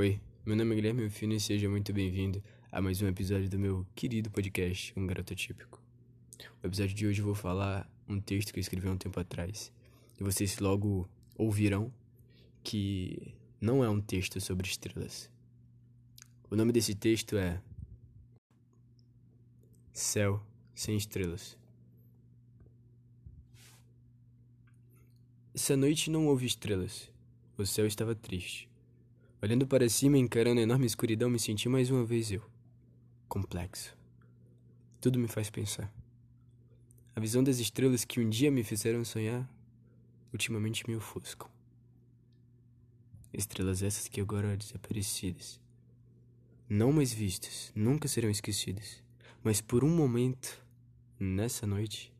Oi, meu nome é Guilherme Fino e seja muito bem-vindo a mais um episódio do meu querido podcast, Um Garoto Típico. No episódio de hoje eu vou falar um texto que eu escrevi há um tempo atrás e vocês logo ouvirão que não é um texto sobre estrelas. O nome desse texto é Céu sem estrelas. Essa noite não houve estrelas. O céu estava triste. Olhando para cima, encarando a enorme escuridão, me senti mais uma vez eu. Complexo. Tudo me faz pensar. A visão das estrelas que um dia me fizeram sonhar, ultimamente me ofuscam. Estrelas essas que agora desaparecidas. Não mais vistas, nunca serão esquecidas. Mas por um momento, nessa noite,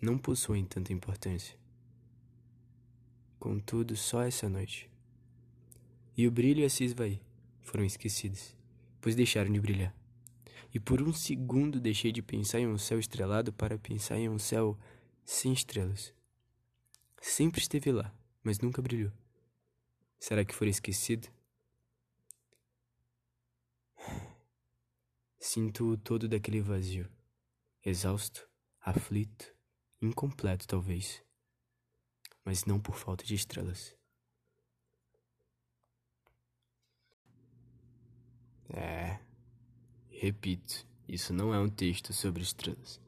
não possuem tanta importância. Contudo, só essa noite. E o brilho e a se esvair foram esquecidos, pois deixaram de brilhar. E por um segundo deixei de pensar em um céu estrelado para pensar em um céu sem estrelas. Sempre esteve lá, mas nunca brilhou. Será que foi esquecido? Sinto o todo daquele vazio, exausto, aflito, incompleto talvez mas não por falta de estrelas. É. Repito, isso não é um texto sobre estrelas.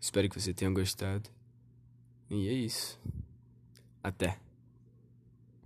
Espero que você tenha gostado. E é isso. Até.